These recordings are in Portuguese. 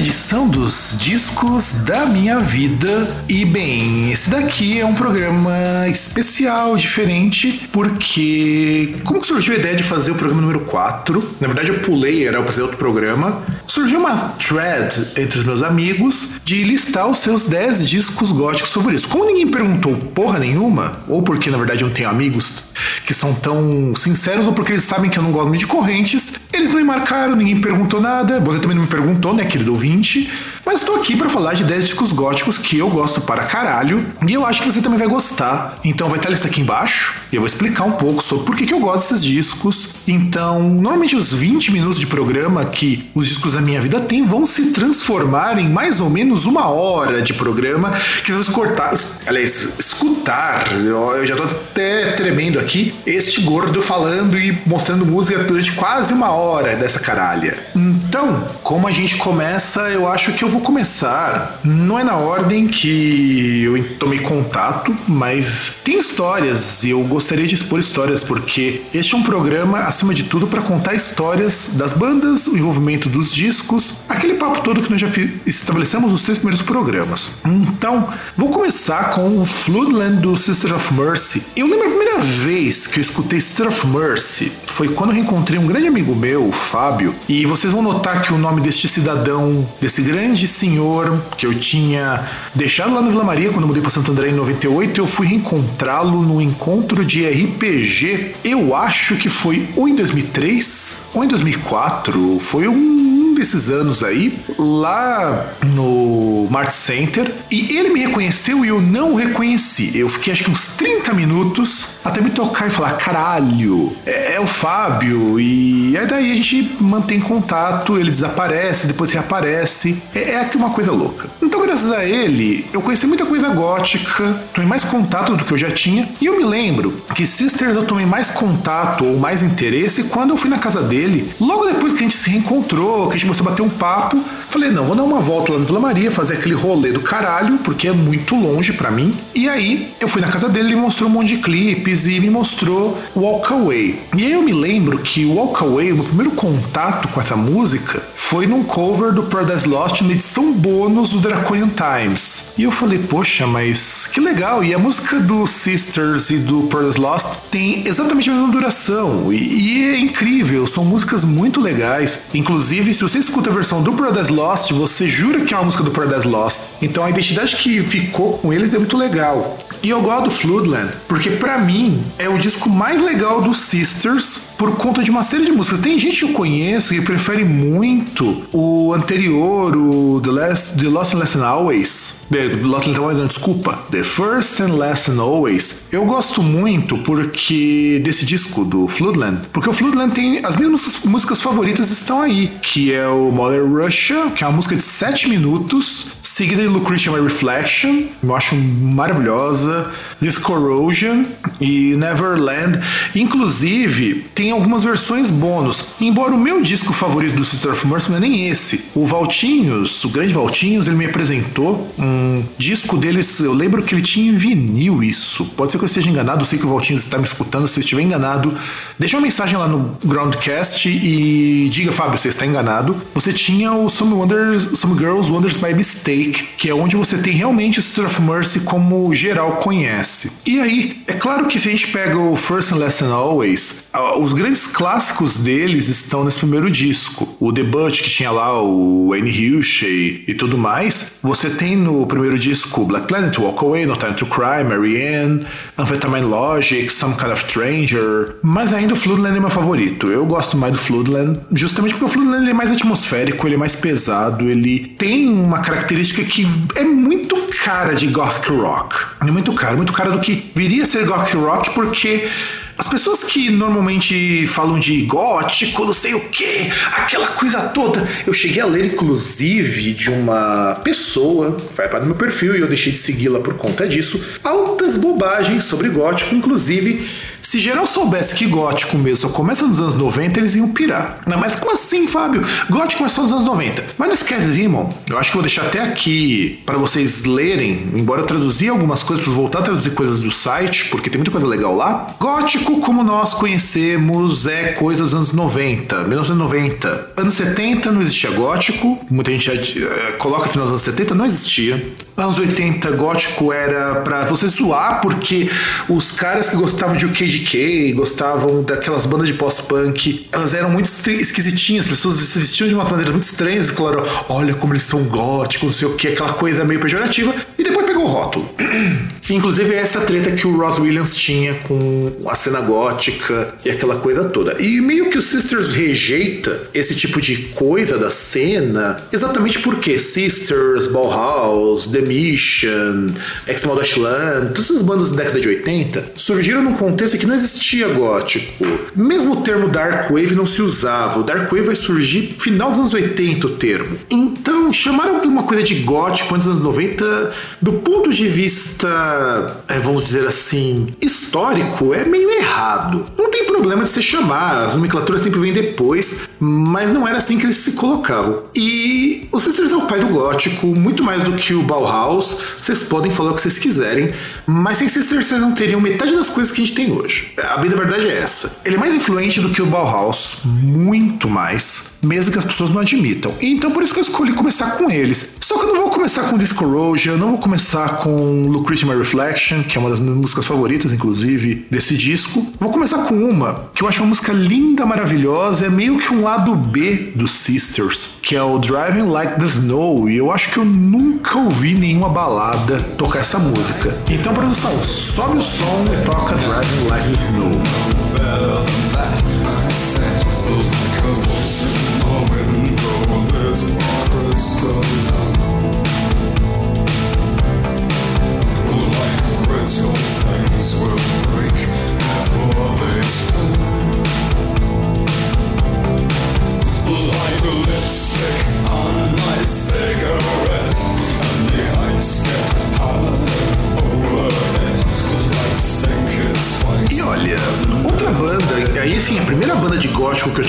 edição dos Discos da Minha Vida. E bem, esse daqui é um programa especial, diferente, porque como que surgiu a ideia de fazer o programa número 4? Na verdade, eu pulei, era pra fazer outro programa. Surgiu uma thread entre os meus amigos de listar os seus 10 discos góticos favoritos. Como ninguém perguntou porra nenhuma, ou porque na verdade eu não tenho amigos que são tão sinceros ou porque eles sabem que eu não gosto muito de correntes. Eles não me marcaram, ninguém perguntou nada. Você também não me perguntou, né, querido ouvinte? Mas estou aqui para falar de 10 discos góticos que eu gosto para caralho e eu acho que você também vai gostar. Então vai estar a lista aqui embaixo e eu vou explicar um pouco sobre por que, que eu gosto desses discos. Então, normalmente os 20 minutos de programa que os discos da minha vida têm vão se transformar em mais ou menos uma hora de programa que vamos cortar, aliás, escutar. Eu já tô até tremendo aqui este gordo falando e mostrando música durante quase uma hora dessa caralha. Então, como a gente começa, eu acho que eu vou começar. Não é na ordem que eu tomei contato, mas tem histórias e eu gostaria de expor histórias porque este é um programa, acima de tudo, para contar histórias das bandas, o envolvimento dos discos, aquele papo todo que nós já estabelecemos nos três primeiros programas. Então, vou começar com o Floodland do Sister of Mercy. Eu lembro a primeira vez que eu escutei Sister of Mercy foi quando eu reencontrei um grande amigo meu, o Fábio, e vocês vão notar que o nome deste cidadão, desse grande senhor que eu tinha deixado lá no Vila Maria quando eu mudei para Santo André em 98, eu fui reencontrá-lo no encontro de RPG. Eu acho que foi ou em 2003 ou em 2004. Foi um desses anos aí, lá no Mart Center, e ele me reconheceu e eu não o reconheci. Eu fiquei acho que uns 30 minutos até me tocar e falar: caralho, é, é o Fábio. E aí daí a gente mantém contato, ele desaparece, depois reaparece. É, é aqui uma coisa louca. Então, graças a ele, eu conheci muita coisa gótica, tomei mais contato do que eu já tinha. E eu me lembro que Sisters eu tomei mais contato ou mais interesse quando eu fui na casa dele, logo depois que a gente se reencontrou, que a gente começou a bater um papo. Falei, não, vou dar uma volta lá no Vila Maria, fazer aquele rolê do caralho, porque é muito longe para mim. E aí eu fui na casa dele, ele mostrou um monte de clipes e me mostrou Walk Away. E aí eu me lembro que Walk Away, o meu primeiro contato com essa música, foi num cover do Paradise Lost na edição bônus do Draconian Times. E eu falei, poxa, mas que legal. E a música do Sisters e do Paradise Lost tem exatamente a mesma duração. E, e é incrível, são músicas muito legais. Inclusive, se você escuta a versão do Paradise Lost, você jura que é uma música do Paradise Lost. Então a identidade que ficou com eles é muito legal. E eu gosto do Floodland, porque para mim é o disco mais legal dos Sisters por conta de uma série de músicas. Tem gente que eu conheço que prefere muito o anterior, o The, Last, The Lost and Last and Always. The Lost and Always, desculpa. The First and Last and Always. Eu gosto muito porque desse disco do Floodland, porque o Floodland tem as minhas músicas favoritas estão aí, que é o Mother Russia, que é uma música de 7 minutos, seguida de Lucretia My Reflection, eu acho maravilhosa, This Corrosion e Neverland. Inclusive, tem algumas versões bônus. Embora o meu disco favorito do Sister of Mercy não é nem esse. O Valtinhos, o grande Valtinhos, ele me apresentou um disco deles. Eu lembro que ele tinha em vinil isso. Pode ser que eu esteja enganado, eu sei que o Valtinhos está me escutando. Se estiver enganado, deixa uma mensagem lá no Groundcast e diga, Fábio, você está enganado. Você tinha o Some, Wonders, Some Girls Wonders by Mistake, que é onde você tem realmente o Sister of Mercy como geral conhece. E aí, é claro que se a gente pega o First and Last and Always, os grandes clássicos deles estão nesse primeiro disco. O debut que tinha lá o Annie Hushey e tudo mais. Você tem no primeiro disco Black Planet, Walk Away, No Time to Cry, Marianne, Amphetamine Logic, Some Kind of Stranger. Mas ainda o Floodland é meu favorito. Eu gosto mais do Floodland, justamente porque o Floodland é mais atmosférico, ele é mais pesado, ele tem uma característica que é muito cara de gothic rock. É muito cara, muito cara do que viria a ser gothic rock, porque as pessoas que normalmente falam de gótico, não sei o que, aquela coisa toda. Eu cheguei a ler, inclusive, de uma pessoa, vai para o meu perfil e eu deixei de segui-la por conta disso, altas bobagens sobre gótico, inclusive Se geral soubesse que gótico mesmo só começa nos anos 90, eles iam pirar. Não, mas como assim, Fábio? Gótico começou nos anos 90. Mas não esquece, irmão. Eu acho que vou deixar até aqui para vocês lerem, embora eu traduzi algumas coisas, para voltar a traduzir coisas do site, porque tem muita coisa legal lá. Gótico, como nós conhecemos, é coisa dos anos 90, 1990. Anos 70 não existia gótico, muita gente já uh, coloca final dos anos 70, não existia. Anos 80, gótico era para você zoar, porque os caras que gostavam de UKDK, gostavam daquelas bandas de pós-punk, elas eram muito esquisitinhas, as pessoas se vestiam de uma maneira muito estranha, e falaram, olha como eles são góticos, não sei o que, aquela coisa meio pejorativa, e depois o rótulo. Inclusive, é essa treta que o Ross Williams tinha com a cena gótica e aquela coisa toda. E meio que o Sisters rejeita esse tipo de coisa da cena, exatamente porque Sisters, Bauhaus, The Mission, Dashland, todas essas bandas da década de 80 surgiram num contexto que não existia gótico. Mesmo o termo Dark Wave não se usava. O Dark Wave vai surgir final dos anos 80 o termo. Então, chamaram alguma coisa de gótico antes dos anos 90, do ponto de vista é, vamos dizer assim, histórico é meio errado. Não tem problema de se chamar, as nomenclaturas sempre vêm depois, mas não era assim que eles se colocavam. E o Sisters é o pai do gótico, muito mais do que o Bauhaus. Vocês podem falar o que vocês quiserem, mas sem Sisters vocês não teriam metade das coisas que a gente tem hoje. A verdade é essa. Ele é mais influente do que o Bauhaus, muito mais, mesmo que as pessoas não admitam. Então por isso que eu escolhi começar com eles. Só que eu não vou começar com Discorrosion, não vou começar com Lucretia My Reflection, que é uma das minhas músicas favoritas, inclusive, desse disco. Vou começar com uma que eu acho uma música linda, maravilhosa, é meio que um lado B dos Sisters, que é o Driving Like the Snow, e eu acho que eu nunca ouvi nenhuma balada tocar essa música. Então, produção, sobe o som e toca Driving Like the Snow.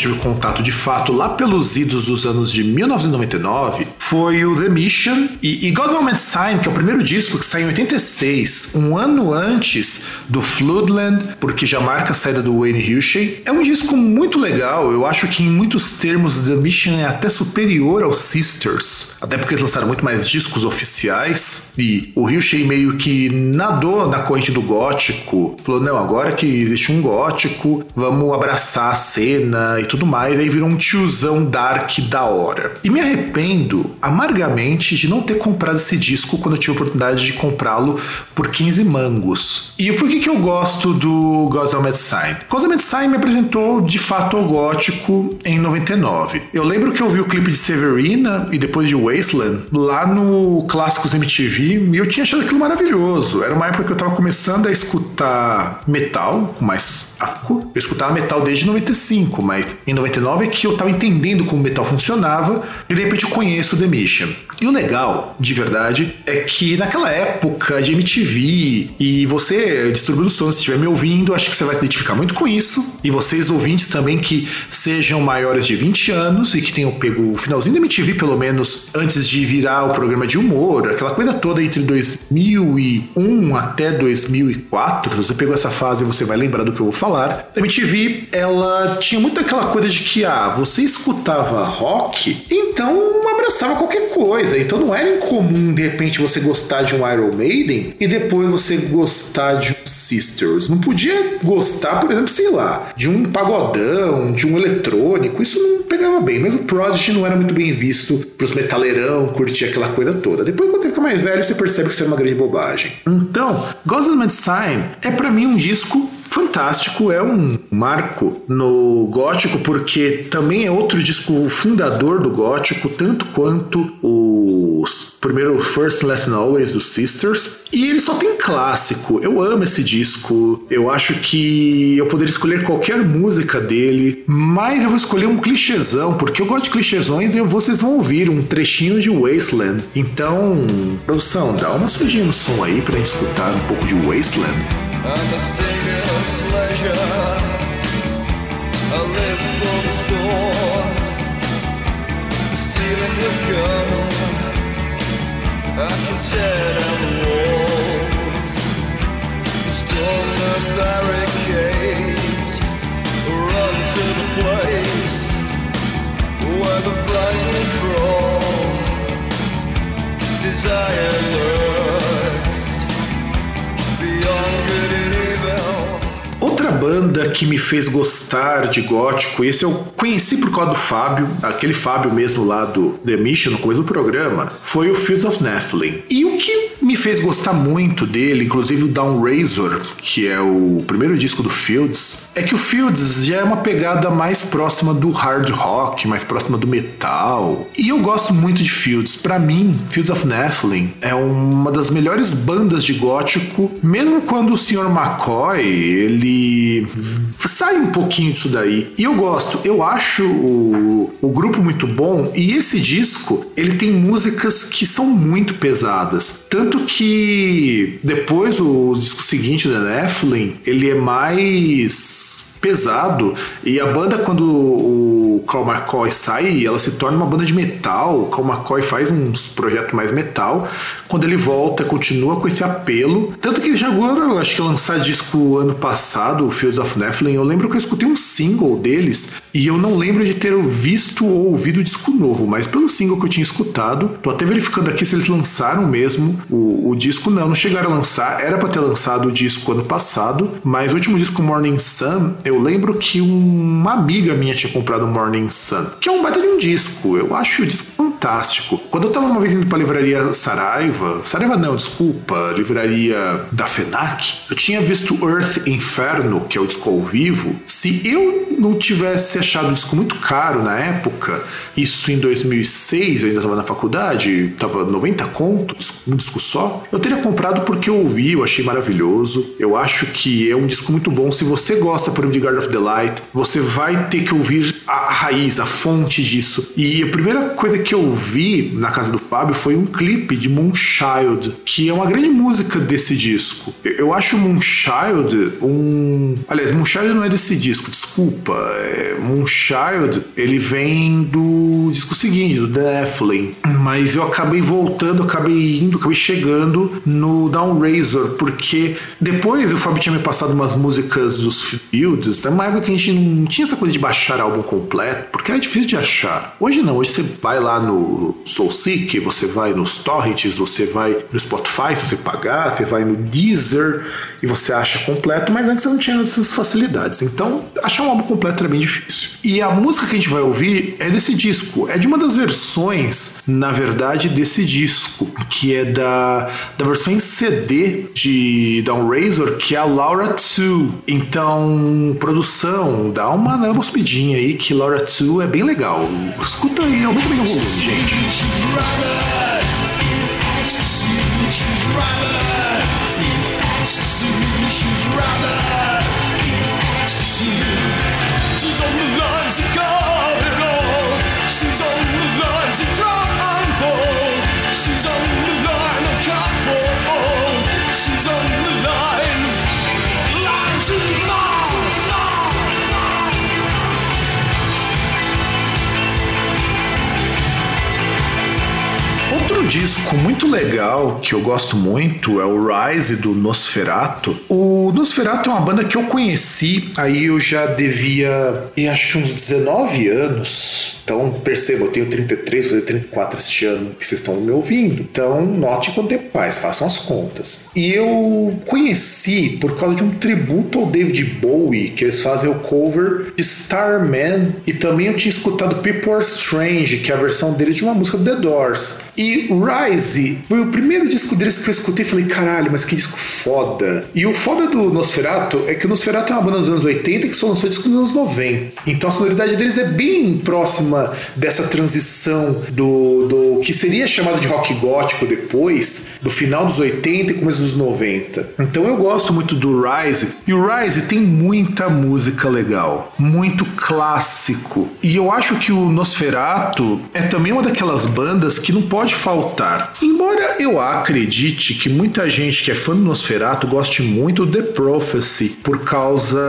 Tive contato de fato lá pelos idos dos anos de 1999 foi o The Mission e, e Government Sign, que é o primeiro disco que saiu em 86, um ano antes do Floodland, porque já marca a saída do Wayne Hushey. É um disco muito legal, eu acho que em muitos termos The Mission é até superior aos Sisters, até porque eles lançaram muito mais discos oficiais e o Hushey meio que nadou na corrente do gótico, falou: não, agora que existe um gótico, vamos abraçar a cena e tudo mais. Aí virou um tiozão dark da hora. E me arrependo amargamente de não ter comprado esse disco quando eu tive a oportunidade de comprá-lo por 15 mangos. E por que, que eu gosto do Gossamet Sign? Gossamet Sign me apresentou de fato ao gótico em 99. Eu lembro que eu vi o clipe de Severina e depois de Wasteland lá no Clássicos MTV e eu tinha achado aquilo maravilhoso. Era uma época que eu tava começando a escutar metal com mais afco. Eu escutava metal desde 95, mas em 99 é que eu tava entendendo como metal funcionava e de repente eu conheço The Mission. E o legal, de verdade, é que naquela época de MTV e você, distribuidor do som, se estiver me ouvindo, acho que você vai se identificar muito com isso. E vocês, ouvintes também, que sejam maiores de 20 anos e que tenham pego o finalzinho da MTV, pelo menos antes de virar o programa de humor, aquela coisa toda entre 2001 até 2004. Você pegou essa fase, você vai lembrar do que eu vou falar. A MTV, ela tinha muito aquela coisa de que, ah, você escutava rock, então abraçava qualquer coisa. Então não era incomum, de repente, você gostar de um Iron Maiden e depois você gostar de um Sisters. Não podia gostar, por exemplo, sei lá, de um pagodão, de um eletrônico. Isso não pegava bem. Mas o Prodigy não era muito bem visto pros metaleirão, curtir aquela coisa toda. Depois, quando você fica mais velho, você percebe que isso é uma grande bobagem. Então, Gosling Sign é para mim um disco fantástico, é um marco no gótico, porque também é outro disco fundador do gótico, tanto quanto os primeiro First Last Always dos Sisters. E ele só tem clássico. Eu amo esse disco. Eu acho que eu poderia escolher qualquer música dele, mas eu vou escolher um clichêzão, porque eu gosto de clichêsões e vocês vão ouvir um trechinho de Wasteland. Então, produção, dá uma sujinha no som aí gente escutar um pouco de Wasteland. Understand play pleasure. I live for the sword, stealing your gun. I can tear down the walls, storm the barricades, run to the place where the frightened crawl. Desire lurks banda que me fez gostar de gótico, esse eu conheci por causa do Fábio, aquele Fábio mesmo lá do The Mission, no começo do programa, foi o Fields of Nephilim. E o que me fez gostar muito dele, inclusive o Down Razor, que é o primeiro disco do Fields, é que o Fields já é uma pegada mais próxima do hard rock, mais próxima do metal. E eu gosto muito de Fields. Para mim, Fields of Nephilim é uma das melhores bandas de gótico, mesmo quando o Sr. McCoy, ele sai um pouquinho disso daí. E eu gosto, eu acho o, o grupo muito bom e esse disco, ele tem músicas que são muito pesadas. Tanto que depois o disco seguinte da Nephilim, ele é mais pesado e a banda quando o Carl McCoy sai ela se torna uma banda de metal. O Carl McCoy faz uns projetos mais metal. Quando ele volta continua com esse apelo. Tanto que ele já agora acho que lançar disco ano passado o Fields of Nephilim. Eu lembro que eu escutei um single deles e eu não lembro de ter visto ou ouvido o disco novo mas pelo single que eu tinha escutado tô até verificando aqui se eles lançaram mesmo o, o disco. Não não chegaram a lançar. Era para ter lançado o disco ano passado mas o último disco Morning Sun eu lembro que uma amiga minha tinha comprado Morning Sun, que é um baita de um disco. Eu acho o disco fantástico. Quando eu tava uma vez indo pra livraria Saraiva, Saraiva não, desculpa, livraria da FENAC, eu tinha visto Earth Inferno, que é o disco ao vivo. Se eu não tivesse achado o disco muito caro na época, isso em 2006, eu ainda tava na faculdade, tava 90 contos, um disco só, eu teria comprado porque eu ouvi, eu achei maravilhoso. Eu acho que é um disco muito bom. Se você gosta, por exemplo, Guard of the Light, você vai ter que ouvir a, raiz, a fonte disso. E a primeira coisa que eu vi na casa do Fábio foi um clipe de Moonchild, que é uma grande música desse disco. Eu, acho Moonchild um. Aliás, Moonchild não é desse disco, desculpa. É, Moonchild, ele vem do disco seguinte, do The Nephilim. Mas eu acabei voltando, acabei indo, acabei chegando no Down Razor, porque depois o Fábio tinha me passado umas músicas dos Fields, numa época que a gente não tinha essa coisa de baixar álbum completo, porque era difícil de achar. Hoje não, hoje você vai lá no SoulSeek, você vai nos torrents, você vai no Spotify, se você pagar, você vai no Deezer e você acha completo, mas antes você não tinha essas facilidades. Então, achar um álbum completo era bem difícil. E a música que a gente vai ouvir é desse disco, é de uma das versões, na verdade, desse disco, que é da, da versão em CD de Down Razor, que é a Laura 2. Então, produção, dá uma, dá uma subidinha aí, que Laura 2 é bem legal. Escuta aí, aumenta bem o volume, gente. She's disco muito legal que eu gosto muito é o Rise do Nosferatu. O Nosferatu é uma banda que eu conheci, aí eu já devia, eu acho que uns 19 anos. Então, perceba, eu tenho 33, vou fazer 34 este ano que vocês estão me ouvindo. Então, note quanto tempo faz, façam as contas. E eu conheci por causa de um tributo ao David Bowie, que eles fazem o cover de Starman. E também eu tinha escutado People Are Strange, que é a versão dele de uma música do The Doors. E Rise foi o primeiro disco deles que eu escutei e falei, caralho, mas que disco foda. E o foda do Nosferatu é que o Nosferatu é uma banda dos anos 80 que só lançou disco nos anos 90. Então a sonoridade deles é bem próxima dessa transição do, do que seria chamado de rock gótico depois, do final dos 80 e começo dos 90. Então eu gosto muito do Rise. E o Rise tem muita música legal, muito clássico. E eu acho que o Nosferatu é também uma daquelas bandas que não pode faltar. Embora eu acredite que muita gente que é fã do Nosferatu goste muito do The Prophecy por causa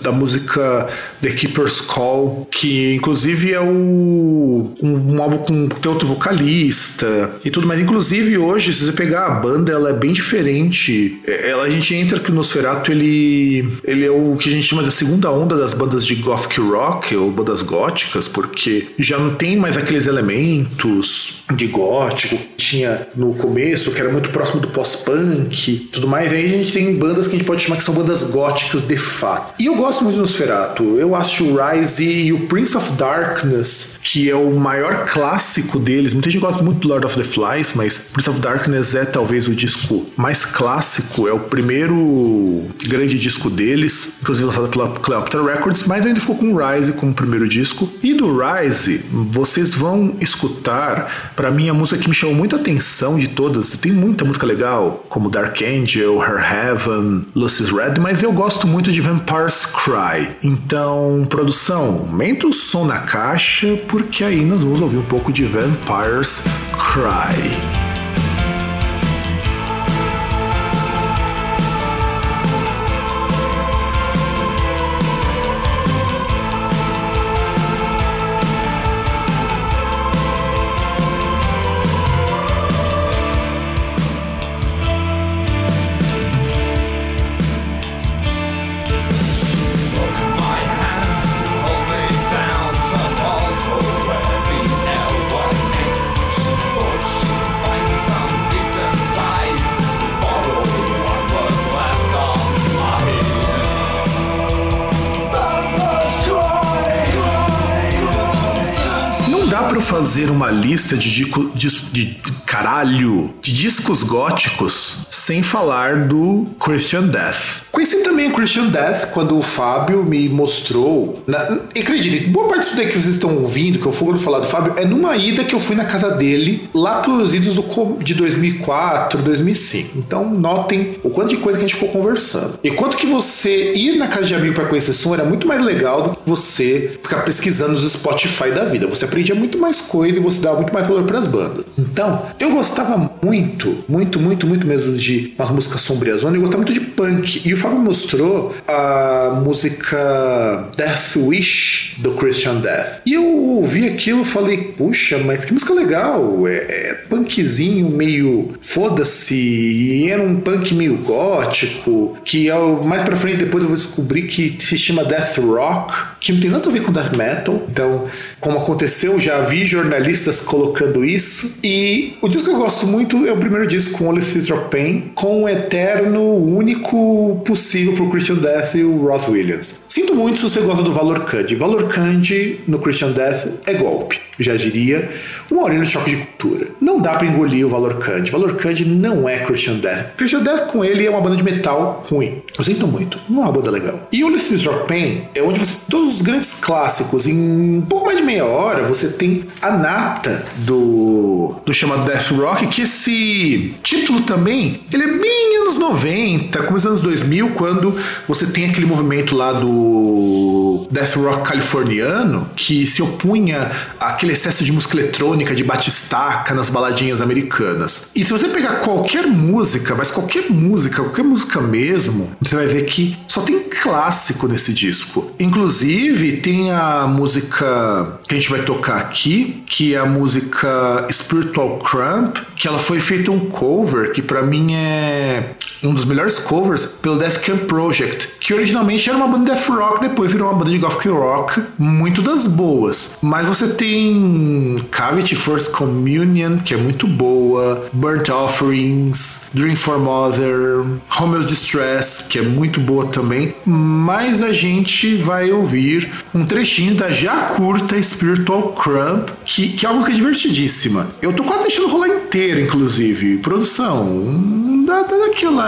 da música The Keeper's Call, que inclusive é o, um, um álbum com tem outro vocalista e tudo mais. Inclusive hoje, se você pegar a banda, ela é bem diferente. É, ela, a gente entra que o Nosferatu ele, ele é o que a gente chama de segunda onda das bandas de gothic rock ou bandas góticas, porque já não tem mais aqueles elementos de gótico que tinha no começo, que era muito próximo do pós-punk, tudo mais. Aí a gente tem bandas que a gente pode chamar que são bandas góticas de fato. E eu gosto muito do Nosferatu. Eu acho o Rise e o Prince of Darkness, que é o maior clássico deles. Muita gente gosta muito do Lord of the Flies, mas Prince of Darkness é talvez o disco mais clássico, é o primeiro grande disco deles, inclusive lançado pela Cleopatra Records, mas ainda ficou com o Rise como primeiro disco. E do Rise, vocês vão escutar, para mim, a música que me chamou muita atenção de todas. Tem muita música legal, como Dark Angel, Her Heaven, Lucy's Red, mas eu gosto muito de Vampire's Cry. Então, produção, aumenta o som na caixa, porque aí nós vamos ouvir um pouco de Vampire's Cry. Fazer uma lista de, de, de, caralho de discos góticos sem falar do Christian Death. Conheci também o Christian Death quando o Fábio me mostrou. Na, e acredite, boa parte disso daí que vocês estão ouvindo, que eu fui falar do Fábio, é numa ida que eu fui na casa dele, lá pelos idos do, de 2004, 2005. Então notem o quanto de coisa que a gente ficou conversando. E quanto que você ir na casa de amigo para conhecer som era muito mais legal do que você ficar pesquisando os Spotify da vida. Você aprendia muito mais coisa e você dava muito mais valor para as bandas. Então, eu gostava muito, muito, muito, muito mesmo de umas músicas sombrias, eu gostava muito de punk. E o Fábio mostrou a música Death Wish do Christian Death. E eu ouvi aquilo e falei, puxa, mas que música legal. É, é punkzinho meio foda-se. E era um punk meio gótico. Que mais pra frente depois eu vou descobrir que se chama Death Rock, que não tem nada a ver com Death Metal. Então, como aconteceu, já vi jornalistas colocando isso. E o disco que eu gosto muito é o primeiro disco, Only Theatre of Pain, com o eterno, único possível pro Christian Death e o Ross Williams. Sinto muito se você gosta do Valor Cand. Valor Cand no Christian Death é golpe já diria, um Aurélio Choque de Cultura. Não dá para engolir o Valor Cand. Valor Cand não é Christian Death. Christian Death com ele é uma banda de metal ruim. Eu sinto muito. Não é uma banda legal. E Ulysses Rock Pain é onde você todos os grandes clássicos em um pouco mais de meia hora você tem a nata do do chamado Death Rock que esse título também ele é bem anos 90, começo anos 2000 quando você tem aquele movimento lá do Death Rock californiano que se opunha àquele excesso de música eletrônica, de batistaca nas baladinhas americanas. E se você pegar qualquer música, mas qualquer música, qualquer música mesmo, você vai ver que só tem clássico nesse disco. Inclusive, tem a música que a gente vai tocar aqui, que é a música Spiritual Cramp, que ela foi feita um cover que para mim é um dos melhores covers pelo Death Camp Project, que originalmente era uma banda de death rock, depois virou uma banda de gothic rock, muito das boas. Mas você tem Cavity First Communion, que é muito boa, Burnt Offerings, Dream for Mother, Homeless Distress, que é muito boa também. Mas a gente vai ouvir um trechinho da já curta Spiritual Crump, que, que é uma música divertidíssima. Eu tô quase deixando rolar inteiro, inclusive. Produção, dá, dá daquela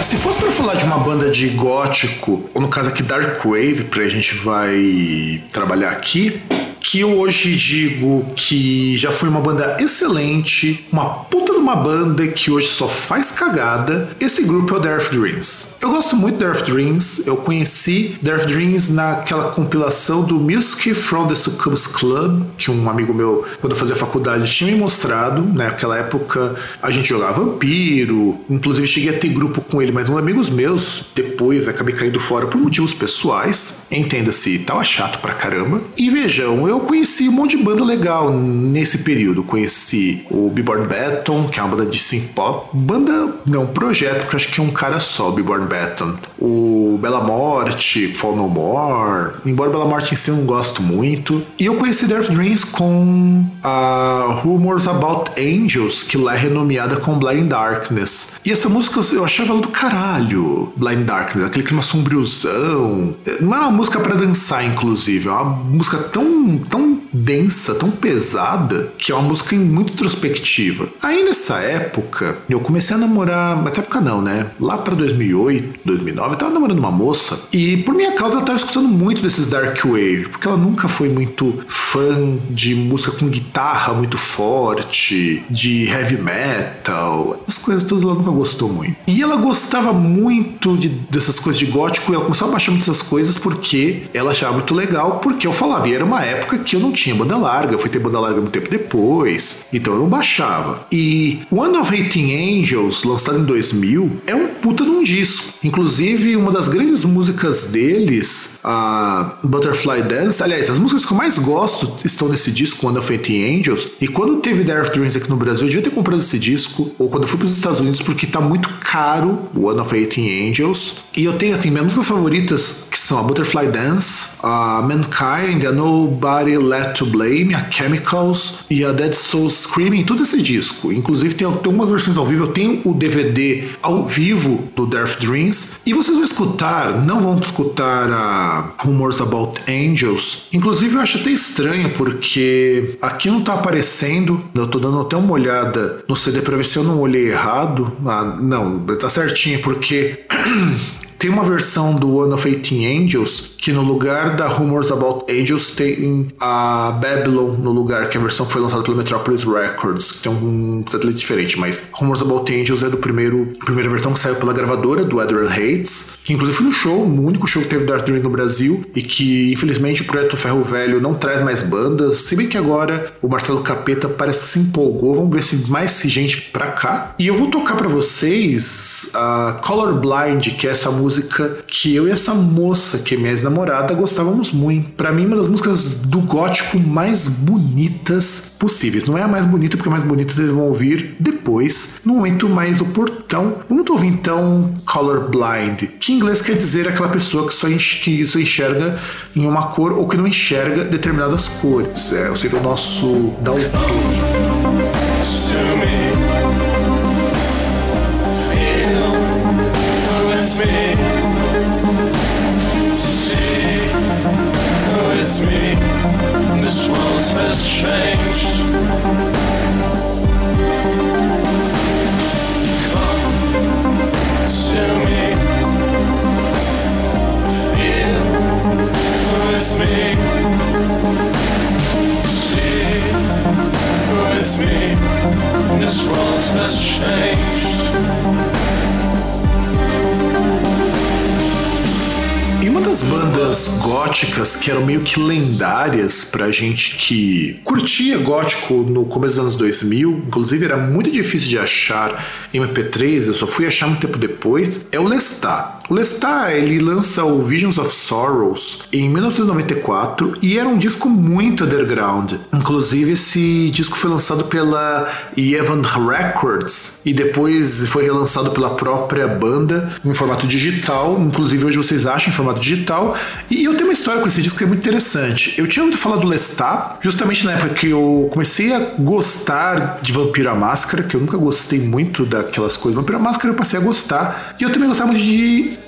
Se fosse para falar de uma banda de gótico, ou no caso aqui Dark Wave, pra gente vai trabalhar aqui, que eu hoje digo que já foi uma banda excelente, uma puta de uma banda que hoje só faz cagada, esse grupo é o The Earth Dreams. Eu gosto muito do Earth Dreams, eu conheci The Earth Dreams naquela compilação do Music from the Succubus Club, que um amigo meu, quando eu fazia faculdade, tinha me mostrado. Naquela época a gente jogava Vampiro, inclusive cheguei a ter grupo com ele, mas uns amigos meus, depois acabei caindo fora por motivos pessoais, entenda-se, tava chato pra caramba. E vejam, eu conheci um monte de banda legal nesse período. Conheci o Billboard Baton, que é uma banda de synth pop. Banda, não, projeto, eu acho que é um cara só, Billboard Baton. O Bela Morte, Fall No More. Embora Bela Morte em si eu não gosto muito. E eu conheci Death Dreams com a Rumors About Angels, que lá é renomeada com Blind Darkness. E essa música eu achava ela do caralho, Blind Darkness, aquele clima sombriozão. Não é uma música para dançar, inclusive, é uma música tão tão densa, tão pesada, que é uma música muito introspectiva. Aí nessa época, eu comecei a namorar, mas época não, né? Lá para 2008, 2009, eu tava namorando uma moça e por minha causa ela tava escutando muito desses dark wave, porque ela nunca foi muito fã de música com guitarra muito forte, de heavy metal, as coisas todas ela nunca gostou muito. E ela gostava muito de, dessas coisas de gótico e ela começou a baixar muitas essas coisas porque ela achava muito legal, porque eu falava, e era uma época que eu não tinha banda larga, eu fui ter banda larga muito tempo depois, então eu não baixava. E One of Eighteen Angels, lançado em 2000, é um puta de um disco. Inclusive, uma das grandes músicas deles, a Butterfly Dance, aliás, as músicas que eu mais gosto estão nesse disco, One of Eighteen Angels, e quando teve The Earth Dreams aqui no Brasil, eu devia ter comprado esse disco, ou quando eu fui para os Estados Unidos, porque tá muito caro, One of Eighteen Angels, e eu tenho, assim, minhas músicas favoritas, que são a Butterfly Dance, a Mankind, a Nobody Let to Blame, a Chemicals e a Dead Soul Screaming, tudo esse disco. Inclusive tem, algumas versões ao vivo, eu tenho o DVD ao vivo do Death Dreams, e vocês vão escutar, não vão escutar a Rumors About Angels. Inclusive eu acho até estranho, porque aqui não tá aparecendo, eu tô dando até uma olhada no CD pra ver se eu não olhei errado. Ah, não, tá certinho, porque tem uma versão do One of Eighteen Angels que no lugar da Rumors About Angels tem a Babylon no lugar, que é a versão que foi lançada pela Metropolis Records, que tem um satélite diferente, mas Rumors About Angels é do primeiro primeira versão que saiu pela gravadora do Adrian Hates, que inclusive foi no show, no único show que teve Dark Dream no Brasil e que infelizmente o projeto Ferro Velho não traz mais bandas, se bem que agora o Marcelo Capeta parece que se empolgou, vamos ver se mais gente pra cá. E eu vou tocar para vocês a Colorblind, que é essa música que eu e essa moça, que é minha namorada gostávamos muito. Para mim, uma das músicas do gótico mais bonitas possíveis. Não é a mais bonita, porque a mais bonita vocês vão ouvir depois, no momento mais oportão. Vamos ouvir então Colorblind, que em inglês quer dizer aquela pessoa que só, que só enxerga em uma cor ou que não enxerga determinadas cores. É, ou seja, o nosso daltônico. Bandas góticas que eram meio que lendárias pra gente que curtia gótico no começo dos anos 2000, inclusive era muito difícil de achar MP3, eu só fui achar muito tempo depois, é o Lestat. O Lestat, ele lança o Visions of Sorrows em 1994 e era um disco muito underground. Inclusive, esse disco foi lançado pela Evan Records e depois foi relançado pela própria banda em formato digital. Inclusive, hoje vocês acham em formato digital. E eu tenho uma história com esse disco que é muito interessante. Eu tinha ouvido falar do Lestat justamente na época que eu comecei a gostar de Vampiro à Máscara, que eu nunca gostei muito daquelas coisas. Vampiro à Máscara eu passei a gostar. E eu também gostava muito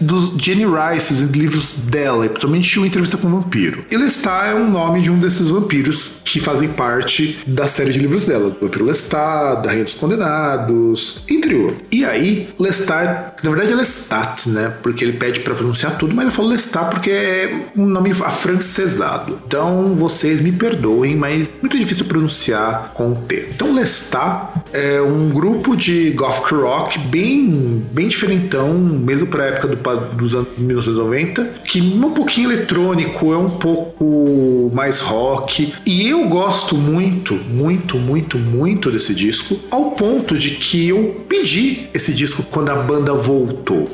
dos Jenny Rice, os livros dela, principalmente uma entrevista com um vampiro. E Lestat é um nome de um desses vampiros que fazem parte da série de livros dela, do Vampiro Lestat, da Rainha dos Condenados, entre outros. E aí, Lestat Na verdade é Lestat, né? Porque ele pede para pronunciar tudo, mas eu falo Lestat porque é um nome afrancesado. Então vocês me perdoem, mas muito difícil pronunciar com o T. Então Lestat é um grupo de gothic rock bem, bem diferentão, mesmo para a época do, dos anos 1990, que é um pouquinho eletrônico, é um pouco mais rock. E eu gosto muito, muito, muito, muito desse disco, ao ponto de que eu pedi esse disco quando a banda.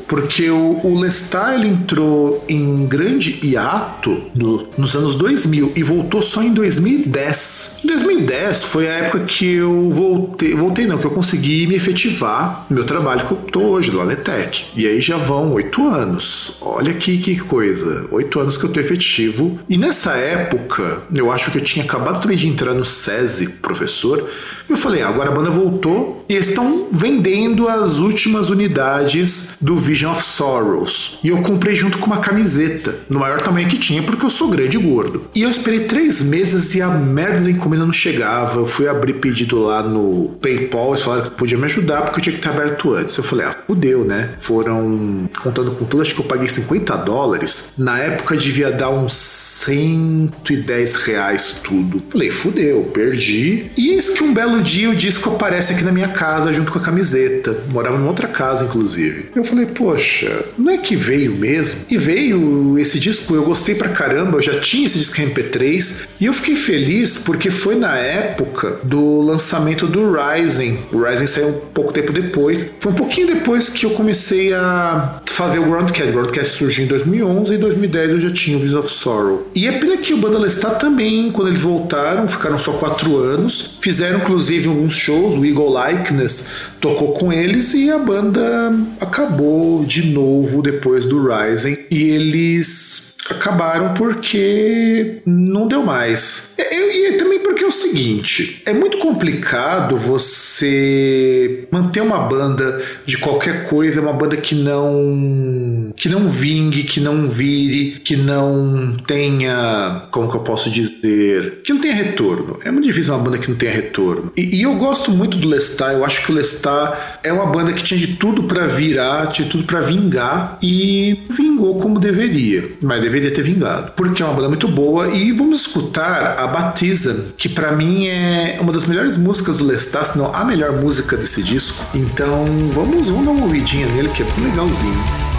Porque o, o Lestat ele entrou em grande hiato no, nos anos 2000 e voltou só em 2010. Em 2010 foi a época que eu voltei, voltei não, que eu consegui me efetivar meu trabalho que eu tô hoje, lá na ETEC. E aí já vão oito anos. Olha que, que coisa. Oito anos que eu tô efetivo. E nessa época, eu acho que eu tinha acabado também de entrar no SESI, professor, eu falei, ah, agora a banda voltou e estão vendendo as últimas unidades do Vision of Sorrows. E eu comprei junto com uma camiseta, no maior tamanho que tinha, porque eu sou grande e gordo. E eu esperei três meses e a merda da encomenda não chegava. Eu fui abrir pedido lá no PayPal, eles falaram que podia me ajudar porque eu tinha que estar aberto antes. Eu falei, ah, fudeu, né? Foram, contando com tudo, acho que eu paguei 50 dólares. Na época devia dar uns 110 reais tudo. Falei, fudeu, perdi. E eis que um belo dia o disco aparece aqui na minha casa junto com a camiseta. Morava numa outra casa, inclusive. Eu falei, poxa, não é que veio mesmo? E veio esse disco, eu gostei pra caramba, eu já tinha esse disco em MP3 e eu fiquei feliz porque foi na época do lançamento do Rising. O Rising saiu um pouco tempo depois. Foi um pouquinho depois que eu comecei a fazer o Groundcast. O Groundcast surgiu em 2011 e em 2010 eu já tinha o Vision of Sorrow. E é pena que o Banda Lestat também, quando eles voltaram, ficaram só quatro anos, fizeram inclusive inclusive alguns shows, o Eagle Likeness tocou com eles e a banda acabou de novo depois do Rising. E eles acabaram porque não deu mais. Eu, e também porque é o seguinte: é muito complicado você manter uma banda de qualquer coisa, uma banda que não que não vingue, que não vire, que não tenha, como que eu posso dizer, que não tenha retorno. É muito difícil uma banda que não tenha retorno. E, e eu gosto muito do Lestat. Eu acho que o Lestat é uma banda que tinha de tudo para virar, tinha tudo para vingar e vingou como deveria. Mas deveria ter vingado. Porque é uma banda muito boa e vamos escutar a Baptism, que para mim é uma das melhores músicas do Lestat, se não a melhor música desse disco. Então vamos, vamos dar uma ouvidinha nele que é legalzinho.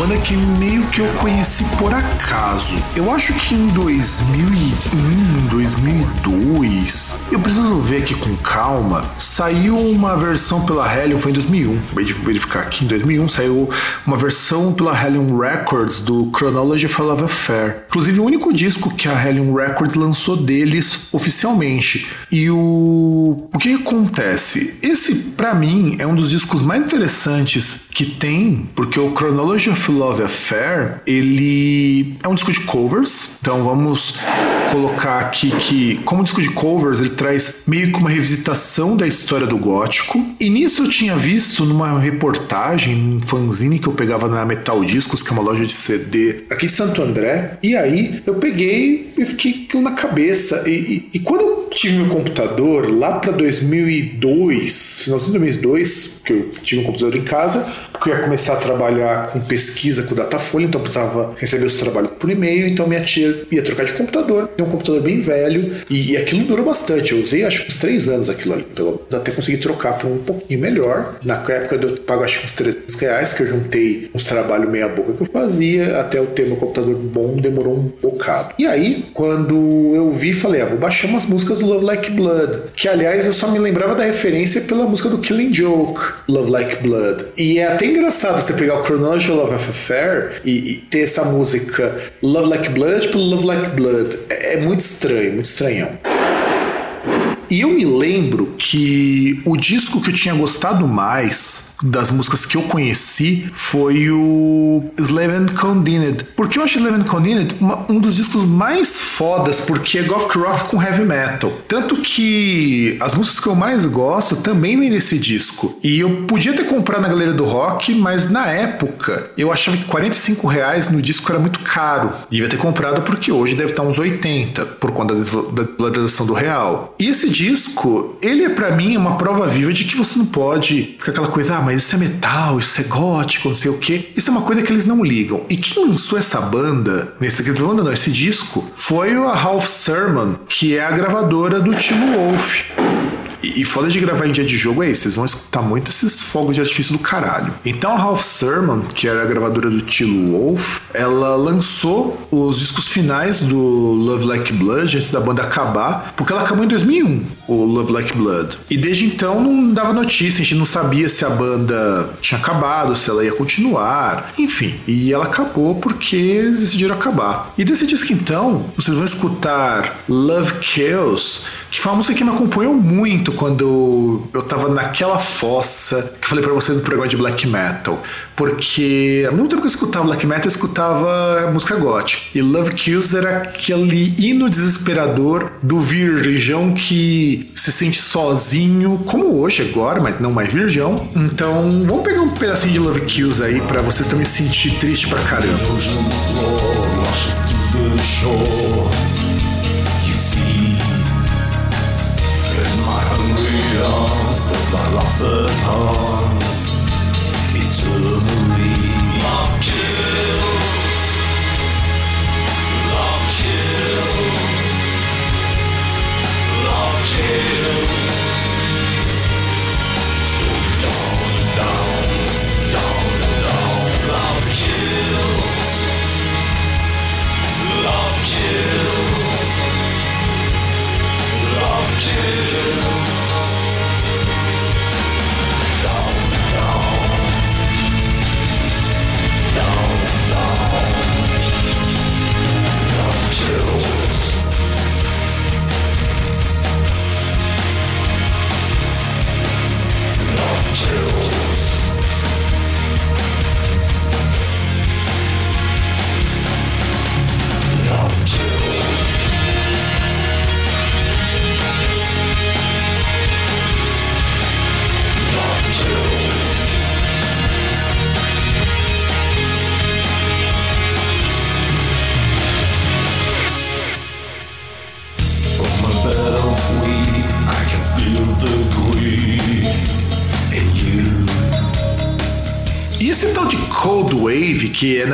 Banda que meio que eu conheci por acaso. Eu acho que em 2001, 2002, eu preciso ver aqui com calma, saiu uma versão pela Hellion, foi em 2001, acabei de verificar aqui, em 2001 saiu uma versão pela Hellion Records do Chronology a Love Affair. Inclusive o único disco que a Hellion Records lançou deles oficialmente. E o o que acontece? Esse para mim é um dos discos mais interessantes que tem, porque o Chronology of Love Affair, ele é um disco de covers. Então vamos colocar aqui que, como disco de covers, ele traz meio que uma revisitação da história do gótico. E nisso eu tinha visto numa reportagem, um fanzine que eu pegava na Metal Discos, que é uma loja de CD aqui de Santo André. E aí eu peguei e fiquei aquilo na cabeça. E, e, e quando eu tive meu computador, lá para 2002, finalzinho de 2002, que eu tive um computador em casa, porque eu ia começar a trabalhar com pesquisa com Datafolha, então precisava receber os trabalhos por e-mail, então minha tia ia trocar de computador, tem um computador bem velho, e, e aquilo durou bastante. Eu usei acho que uns três anos aquilo ali, pelo menos até conseguir trocar para um pouquinho melhor. Na época eu pago acho que uns 300 reais, que eu juntei uns trabalhos meia boca que eu fazia, até eu ter meu computador bom demorou um bocado. E aí, quando eu vi, falei, ah, vou baixar umas músicas do Love Like Blood, que aliás eu só me lembrava da referência pela música do Killing Joke, Love Like Blood. E é até engraçado você pegar o Chronology Love Affair e, e ter essa música Love Like Blood pelo Love Like Blood. É, é muito estranho, muito estranhão. E eu me lembro que o disco que eu tinha gostado mais das músicas que eu conheci foi o Slave and Condemned. Porque eu acho Slave and Condemned uma, um dos discos mais fodas, porque é gothic rock com heavy metal. Tanto que as músicas que eu mais gosto também vêm desse disco. E eu podia ter comprado na galeria do rock, mas na época eu achava que 45 reais no disco era muito caro. Devia ter comprado porque hoje deve estar uns 80, por conta da valorização do real. E esse disco, ele é para mim uma prova viva de que você não pode ficar aquela coisa, ah, mas isso é metal, isso é gótico, não sei o quê. Isso é uma coisa que eles não ligam. E quem lançou essa banda, nesse não, esse disco, foi a Half Sermon, que é a gravadora do Timo Wolf. E, e foda de gravar em dia de jogo é isso, vocês vão escutar muito esses fogos de artifício do caralho. Então a Half Sermon, que era a gravadora do Tilo Wolf, ela lançou os discos finais do Love Like Blood antes da banda acabar, porque ela acabou em 2001, o Love Like Blood. E desde então não dava notícia, a gente não sabia se a banda tinha acabado, se ela ia continuar, enfim. E ela acabou porque eles decidiram acabar. E desse disco então, vocês vão escutar Love Kills, que foi uma música que me acompanhou muito quando eu tava naquela fossa que eu falei para vocês no programa de black metal. Porque ao mesmo tempo que eu escutava black metal, eu escutava música gótica. E Love Kills era aquele hino desesperador do virgão que se sente sozinho, como hoje agora, mas não mais virgão. Então, vamos pegar um pedacinho de Love Kills aí para vocês também se sentir triste pra caramba. As my love burns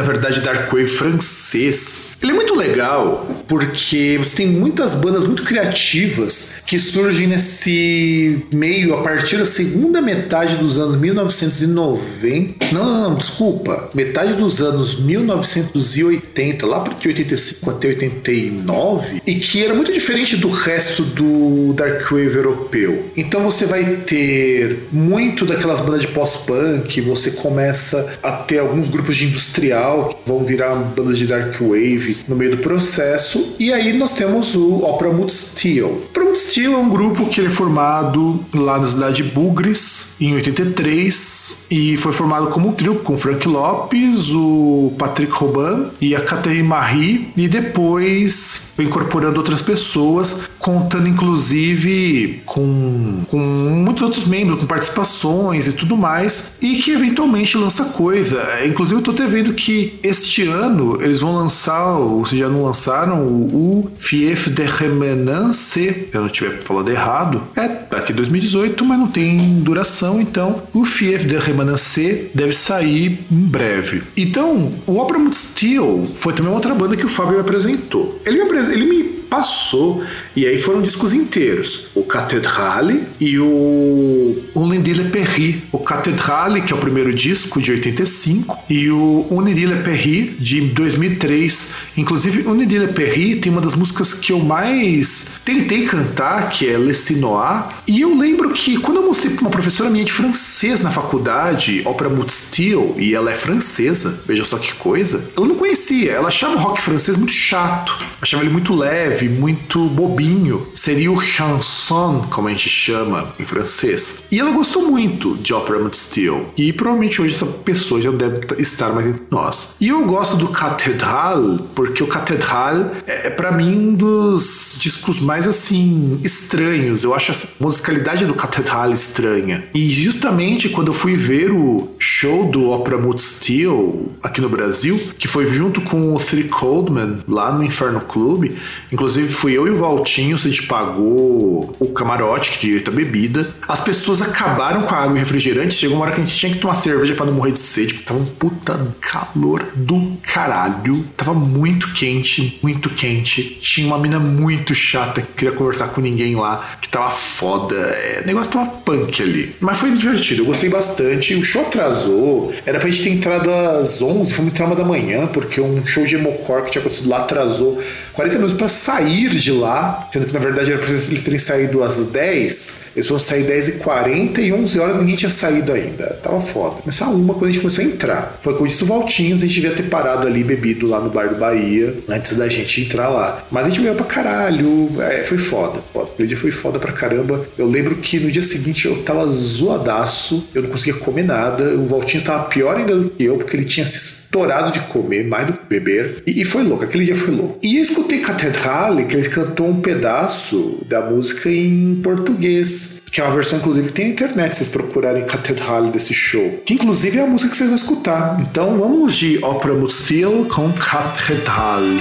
verdade Dark Wave francês, ele é muito legal porque você tem muitas bandas muito criativas que surgem nesse meio a partir da segunda metade dos anos 1990. Não, não, não, desculpa. Metade dos anos 1980, lá de 85 até 89, e que era muito diferente do resto do Dark Wave europeu. Então você vai ter muito daquelas bandas de pós-punk, você começa a ter alguns grupos de industrial que vão virar bandas de Dark Wave no meio do processo, e aí nós temos o Opera Mood Steel. Opera Mood Steel é um grupo que ele é formado lá na cidade de Bugres, em 83, e foi formado como um trio com Frank Lopes, o Patrick Robin e a Catherine Marie, e depois incorporando outras pessoas contando inclusive com, com muitos outros membros, com participações e tudo mais, e que eventualmente lança coisa. Inclusive, eu tô até vendo que este ano eles vão lançar, ou se já não lançaram, o, Fief de Remenance, se eu não estiver falando errado. É daqui 2018, mas não tem duração, então o Fief de Remenance deve sair em breve. Então, o Opera Steel foi também outra banda que o Fábio me apresentou. Ele me, ele me passou. E aí foram discos inteiros. O Cathedrale e o Unidi Le Perry. O Cathedrale, que é o primeiro disco de 85, e o Unidi Le Perry de 2003. Inclusive, Unidi Le Perry tem uma das músicas que eu mais tentei cantar, que é Le Sinois. E eu lembro que quando eu mostrei para uma professora minha de francês na faculdade, Opera Mutstil, e ela é francesa, veja só que coisa, ela não conhecia. Ela achava o rock francês muito chato, achava ele muito leve muito bobinho. Seria o chanson, como a gente chama em francês. E ela gostou muito de Opera Mode Steel. E provavelmente hoje essa pessoa já deve estar mais entre nós. E eu gosto do Catedral, porque o Catedral é, é para mim um dos discos mais assim estranhos. Eu acho a musicalidade do Catedral estranha. E justamente quando eu fui ver o show do Opera Mode Steel aqui no Brasil, que foi junto com o Three Coldman lá no Inferno Club, inclusive Inclusive, fui eu e o Valtinho, a gente pagou o camarote, que direito a bebida. As pessoas acabaram com a água e refrigerante. Chegou uma hora que a gente tinha que tomar cerveja para não morrer de sede, porque tava um puta calor do caralho. Tava muito quente, muito quente. Tinha uma mina muito chata que queria conversar com ninguém lá, que tava foda. É, o negócio tava punk ali. Mas foi divertido, eu gostei bastante. O show atrasou. Era pra gente ter entrado às 11, fomos entrar uma da manhã, porque um show de emocore que tinha acontecido lá atrasou 40 minutos pra sair sair de lá, sendo que na verdade era para eles terem saído às 10, eles vão sair 10 e 40 e 11 horas ninguém tinha saído ainda. Tava foda. Começar uma quando a gente começou a entrar. Foi com isso voltinhos, a gente devia ter parado ali, bebido lá no bar do Bahia, antes da gente entrar lá. Mas a gente veio pra caralho, é, foi foda. foda. O dia foi foda pra caramba. Eu lembro que no dia seguinte eu tava zoadaço, eu não conseguia comer nada, o Voltinho estava pior ainda do que eu, porque ele tinha se estourado de comer, mais do que beber. E, e foi louco, aquele dia foi louco. E eu escutei Catedrale, que ele cantou um pedaço da música em português. Que é uma versão, inclusive, que tem na internet, se vocês procurarem Catedrale desse show. Que, inclusive, é a música que vocês vão escutar. Então, vamos de Opera Musil com Catedrale.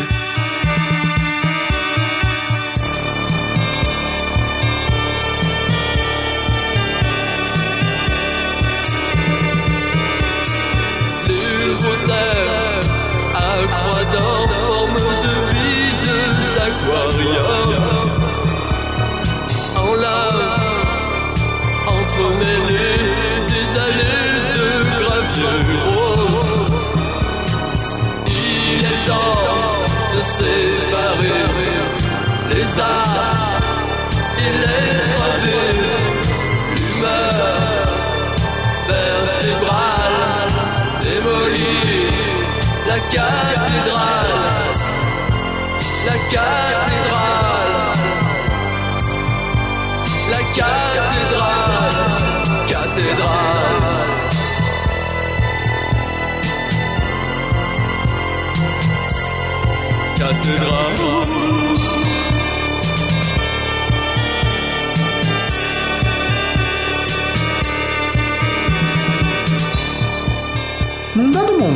La cathédrale, la cathédrale, la cathédrale, cathédrale. Cathédrale.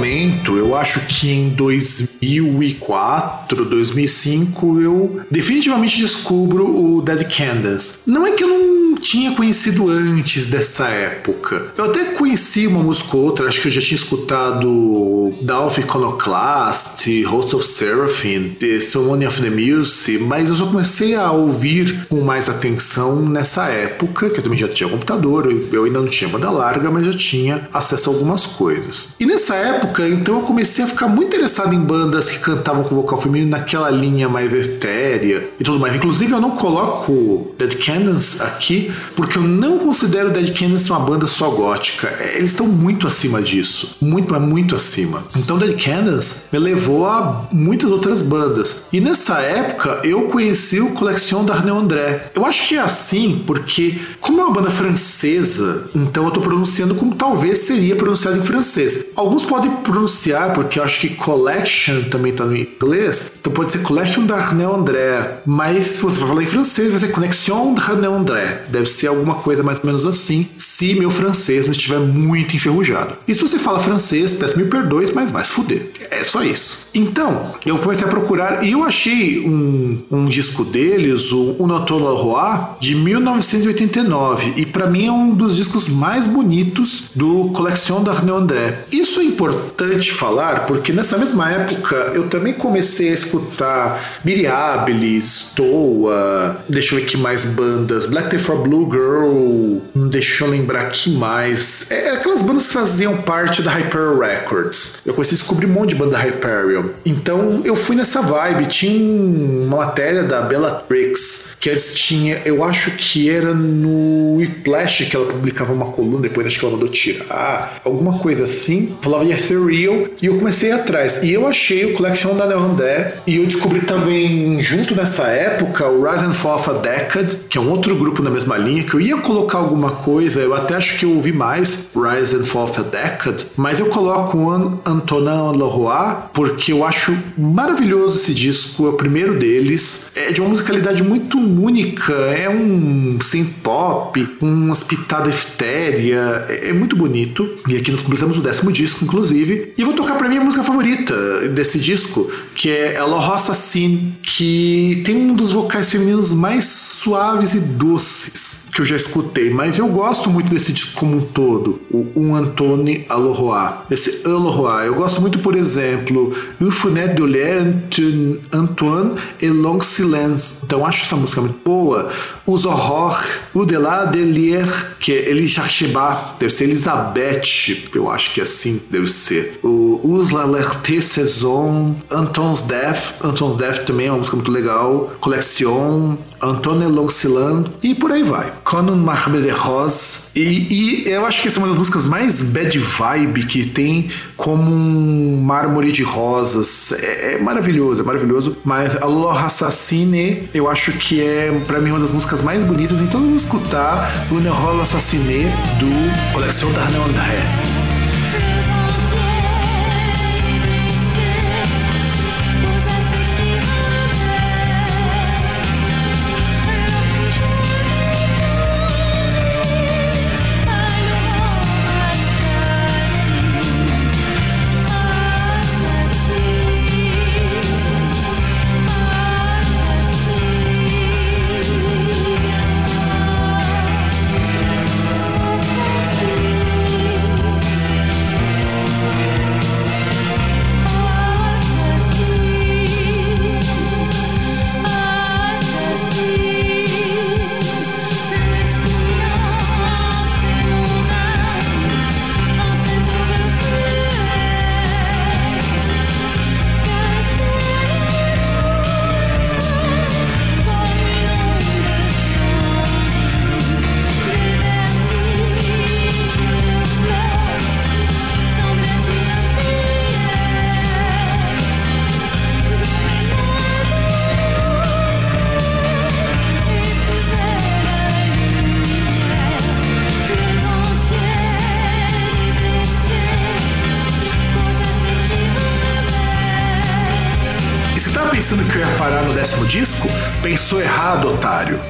Momento, eu acho que em 2004, 2005, eu definitivamente descubro o Dead Candace. Não é que eu não tinha conhecido antes dessa época. Eu até conheci uma música ou outra, acho que eu já tinha escutado Dolph Iconoclast, Host of Seraphim, The Ceremony of the Muse, mas eu só comecei a ouvir com mais atenção nessa época, que eu também já tinha computador, eu ainda não tinha banda larga, mas já tinha acesso a algumas coisas. E nessa época, então, eu comecei a ficar muito interessado em bandas que cantavam com vocal feminino naquela linha mais etérea e tudo mais. Inclusive, eu não coloco Dead Cannons aqui porque eu não considero Dead Kennedys uma banda só gótica. É, eles estão muito acima disso. Muito, mas muito acima. Então Dead Kennedys me levou a muitas outras bandas. E nessa época eu conheci o Collection d'Arnaud André. Eu acho que é assim porque, como é uma banda francesa, então eu tô pronunciando como talvez seria pronunciado em francês. Alguns podem pronunciar, porque eu acho que collection também tá no inglês, então pode ser collection d'Arnaud André, mas se você falar em francês, vai ser connexion d'Arnaud André. Deve ser alguma coisa mais ou menos assim, se meu francês não estiver muito enferrujado. E se você fala francês, peço mil perdões, mas vai se fuder. É só isso. Então, eu comecei a procurar e eu achei um, um disco deles, o Unotola Roi, de 1989. E para mim é um dos discos mais bonitos do Collection d'Arnaud André. Isso é importante falar porque nessa mesma época eu também comecei a escutar Miriabilis, Stoa, deixa eu ver que mais bandas, Black Day for Blue Girl, deixa eu lembrar que mais. É, aquelas bandas que faziam parte da Hyper Records. Eu comecei a descobrir um monte de banda Hyperion. Então eu fui nessa vibe. Tinha uma matéria da Bellatrix que antes tinha, eu acho que era no Whiplash que ela publicava uma coluna, depois acho que ela mandou tirar, alguma coisa assim. Falava de Ethereal e eu comecei atrás. E eu achei o Collection da Neondé e eu descobri também, junto nessa época, o Rise and Fall of a Decade, que é um outro grupo na mesma linha, que eu ia colocar alguma coisa, eu até acho que eu ouvi mais Rise and Fall of a Decade, mas eu coloco o Antonin Leroy porque eu acho maravilhoso esse disco, é o primeiro deles. É de uma musicalidade muito única, é um synth pop, com umas pitadas eftéria, é, é muito bonito. E aqui nós completamos o décimo disco, inclusive. E vou tocar pra mim a música favorita desse disco, que é Ela Roça Sin, que tem um dos vocais femininos mais suaves e doces que eu já escutei, mas eu gosto muito desse disco como um todo, o Um Antone Aloha. Esse Aloha, eu gosto muito, por exemplo, Un Funet de Antoine et Long Silence. Então acho essa música muito boa. Os Horror, O Delà de Lier, que é Elisacheba, deve ser Elizabeth, eu acho que é assim deve ser. O Us la Lerte Saison, Anton's Death, Anton's Death também é uma música muito legal. Collection, Antônio Longsilan e por aí vai. Conan de Rose. E, e, eu acho que essa é uma das músicas mais bad vibe que tem como um mármore de rosas. É, é maravilhoso, é maravilhoso. Mas Aloha Assassine eu acho que é para mim uma das músicas mais bonitas. Então vamos escutar o Nerolo Assassine do Coleção d'Arnaud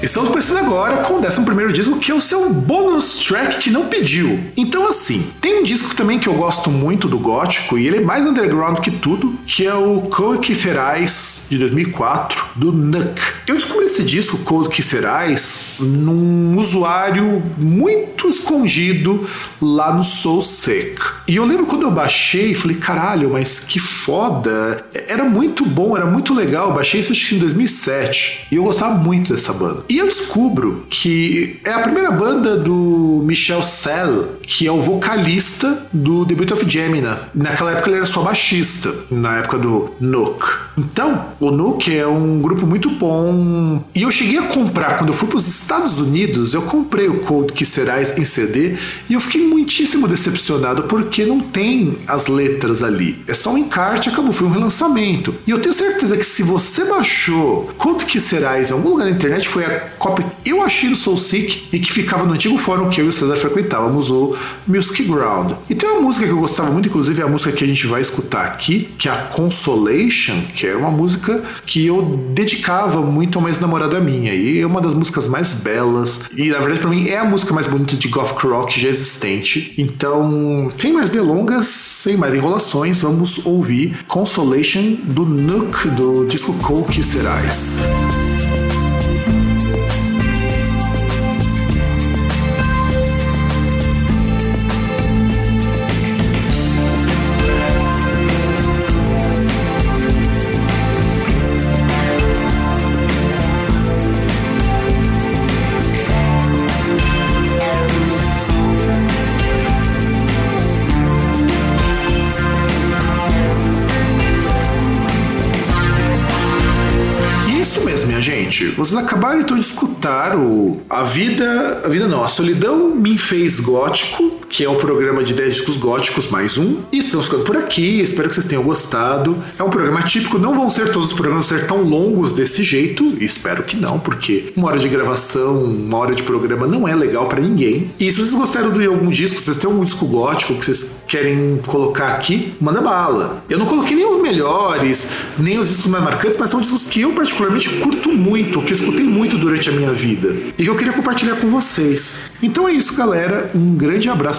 Estamos começando agora com o 11 disco, que é o seu bônus track que não pediu. Então, assim, tem um disco também que eu gosto muito do gótico, e ele é mais underground que tudo, que é o Cold Kitherais de 2004, do Nuck. Eu esse disco, Cold Kitherais, num usuário muito escondido lá no Soul Sick. E eu lembro quando eu baixei, falei, caralho, mas que foda. Era muito bom, era muito legal. baixei isso acho que em 2007. E eu gostava muito dessa banda. E eu descubro que é a primeira banda do Michel Sell, que é o vocalista do Debut of Gemina. Naquela época ele era só baixista, na época do Nook. Então, o Nook é um grupo muito bom. E eu cheguei a comprar, quando eu fui para os Estados Unidos, eu comprei o Cold Que Serás em CD e eu fiquei muitíssimo decepcionado porque não tem as letras ali. É só um encarte, acabou, foi um relançamento. E eu tenho certeza que se você baixou Quanto Que Serás em algum lugar na internet, foi a cópia que eu achei do Soul Sick e que ficava no antigo fórum que eu e o César frequentávamos, o Music Ground. E tem uma música que eu gostava muito, inclusive é a música que a gente vai escutar aqui, que é a Consolation, que era uma música que eu dedicava muito a uma ex-namorada minha. E é uma das músicas mais belas. E na verdade, para mim, é a música mais bonita de goth rock já existente. Então, sem mais delongas, sem mais enrolações, vamos ouvir Consolation do Nook do disco Coke Serás. Vocês acabaram então de escutar o A Vida. A Vida não, A Solidão Me Fez Gótico, que é o programa de 10 discos góticos mais um. E estamos ficando por aqui. Espero que vocês tenham gostado. É um programa típico. Não vão ser todos os programas ser tão longos desse jeito. Espero que não, porque uma hora de gravação, uma hora de programa não é legal pra ninguém. E se vocês gostaram de algum disco, vocês têm algum disco gótico que vocês querem colocar aqui, manda bala. Eu não coloquei nem os melhores, nem os discos mais marcantes, mas são discos que eu particularmente curto muito, que eu escutei muito durante a minha vida e que eu queria compartilhar com vocês. Então é isso, galera. Um grande abraço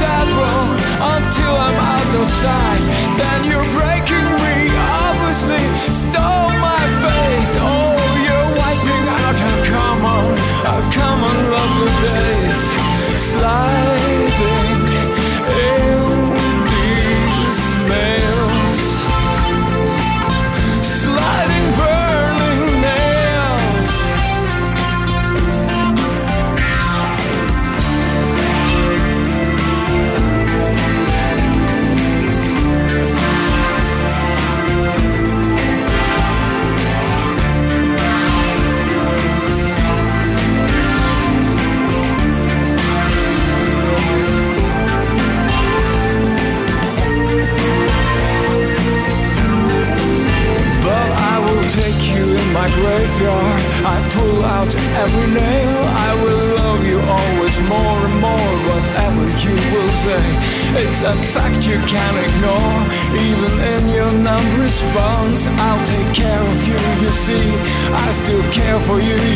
a until I'm out of sight. See, I still care for you.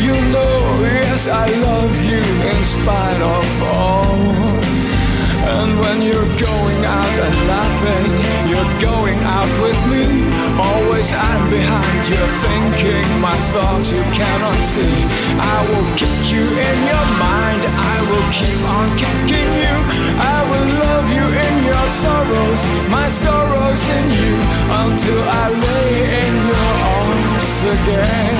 I'm behind you, thinking my thoughts you cannot see. I will kick you in your mind, I will keep on kicking you. I will love you in your sorrows, my sorrows in you, until I lay in your arms again.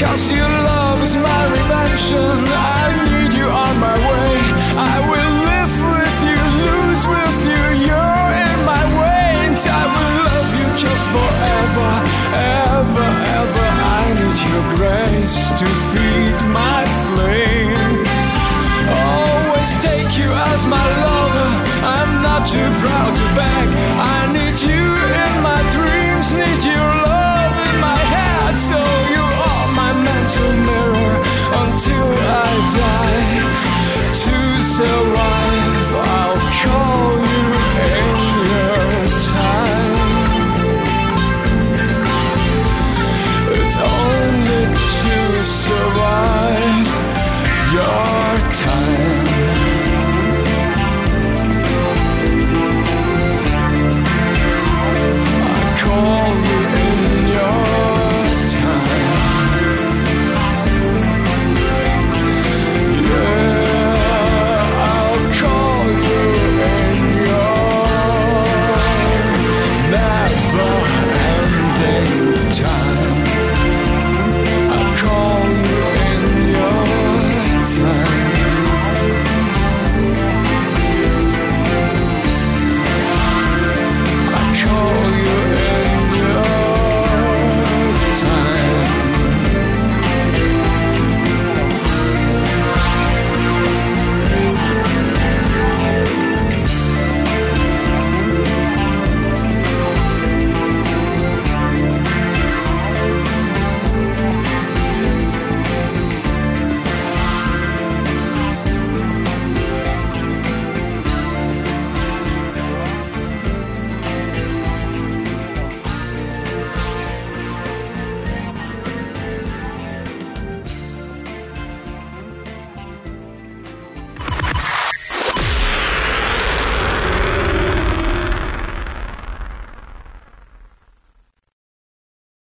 Cause your love is my redemption. I knew ever, ever, ever. I need your grace to feed my flame. Always take you as my lover. I'm not too proud to beg.